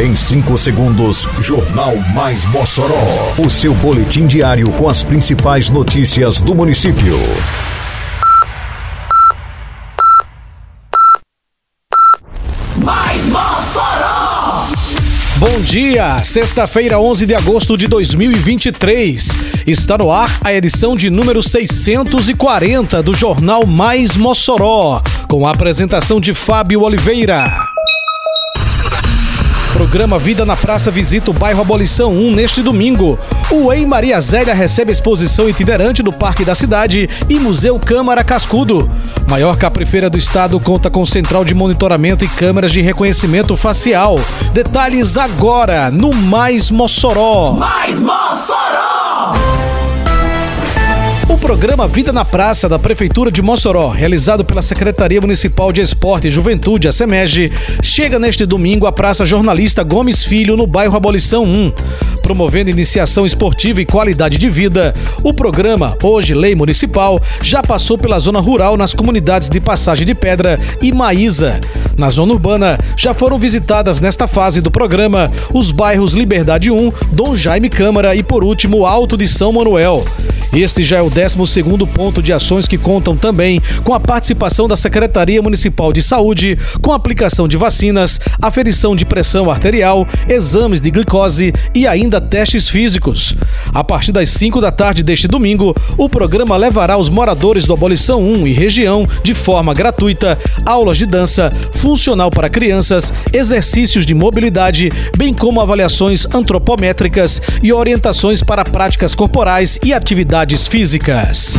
Em 5 segundos, Jornal Mais Mossoró. O seu boletim diário com as principais notícias do município. Mais Mossoró! Bom dia, sexta-feira, 11 de agosto de 2023. Está no ar a edição de número 640 do Jornal Mais Mossoró, com a apresentação de Fábio Oliveira. Programa Vida na Praça visita o bairro Abolição 1 neste domingo. O Ei Maria Zélia recebe exposição itinerante do Parque da Cidade e Museu Câmara Cascudo. Maior caprifeira do estado conta com central de monitoramento e câmeras de reconhecimento facial. Detalhes agora no Mais Mossoró. Mais Mossoró! Programa Vida na Praça da Prefeitura de Mossoró, realizado pela Secretaria Municipal de Esporte e Juventude, a SEMEG, chega neste domingo à Praça Jornalista Gomes Filho, no bairro Abolição 1. Promovendo iniciação esportiva e qualidade de vida, o programa, hoje lei municipal, já passou pela zona rural nas comunidades de Passagem de Pedra e Maísa. Na zona urbana, já foram visitadas nesta fase do programa os bairros Liberdade 1, Dom Jaime Câmara e, por último, Alto de São Manuel. Este já é o 12 ponto de ações que contam também com a participação da Secretaria Municipal de Saúde, com aplicação de vacinas, aferição de pressão arterial, exames de glicose e ainda testes físicos. A partir das 5 da tarde deste domingo, o programa levará os moradores do Abolição 1 e região, de forma gratuita, aulas de dança, funcional para crianças, exercícios de mobilidade, bem como avaliações antropométricas e orientações para práticas corporais e atividades físicas.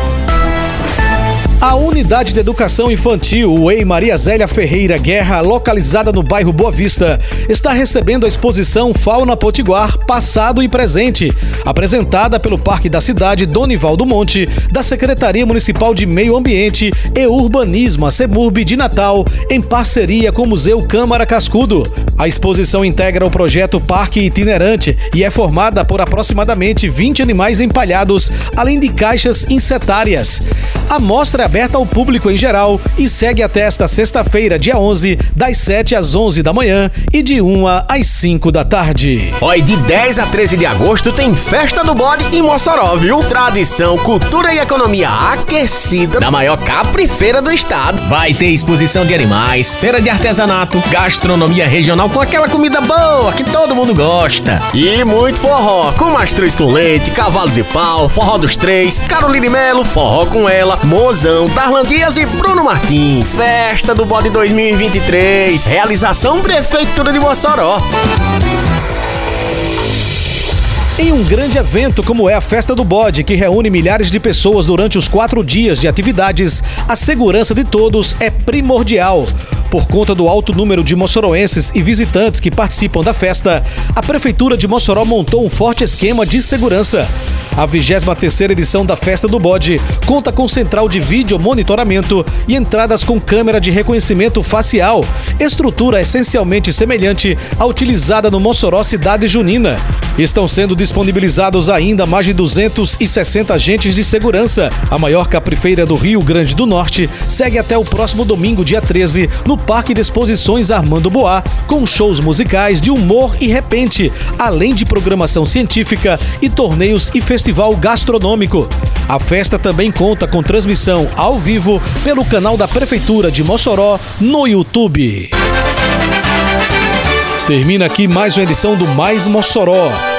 A Unidade de Educação Infantil, o EI Maria Zélia Ferreira Guerra, localizada no bairro Boa Vista, está recebendo a exposição Fauna Potiguar Passado e Presente, apresentada pelo Parque da Cidade Donival do Monte, da Secretaria Municipal de Meio Ambiente e Urbanismo, a CEMURB de Natal, em parceria com o Museu Câmara Cascudo. A exposição integra o projeto Parque Itinerante e é formada por aproximadamente 20 animais empalhados, além de caixas insetárias. A mostra é aberta ao público em geral e segue até esta sexta-feira, dia 11, das 7 às 11 da manhã e de 1 às 5 da tarde. Oi, de 10 a 13 de agosto tem Festa do Bode em Mossoró, viu? Tradição, cultura e economia aquecida na maior caprifeira do estado. Vai ter exposição de animais, feira de artesanato, gastronomia regional com aquela comida boa que todo mundo gosta. E muito forró, com mastruz com leite, cavalo de pau, forró dos três, Caroline Melo, forró com ela, mozão, Darlan Dias e Bruno Martins. Festa do Bode 2023. Realização Prefeitura de Mossoró. Em um grande evento como é a Festa do Bode, que reúne milhares de pessoas durante os quatro dias de atividades, a segurança de todos é primordial. Por conta do alto número de moçoroenses e visitantes que participam da festa, a Prefeitura de Mossoró montou um forte esquema de segurança. A 23 edição da Festa do Bode conta com central de vídeo monitoramento e entradas com câmera de reconhecimento facial, estrutura essencialmente semelhante à utilizada no Mossoró Cidade Junina. Estão sendo disponibilizados ainda mais de 260 agentes de segurança. A maior caprifeira do Rio Grande do Norte segue até o próximo domingo, dia 13, no Parque de Exposições Armando Boá, com shows musicais de humor e repente, além de programação científica e torneios e festival gastronômico. A festa também conta com transmissão ao vivo pelo canal da Prefeitura de Mossoró no YouTube. Termina aqui mais uma edição do Mais Mossoró,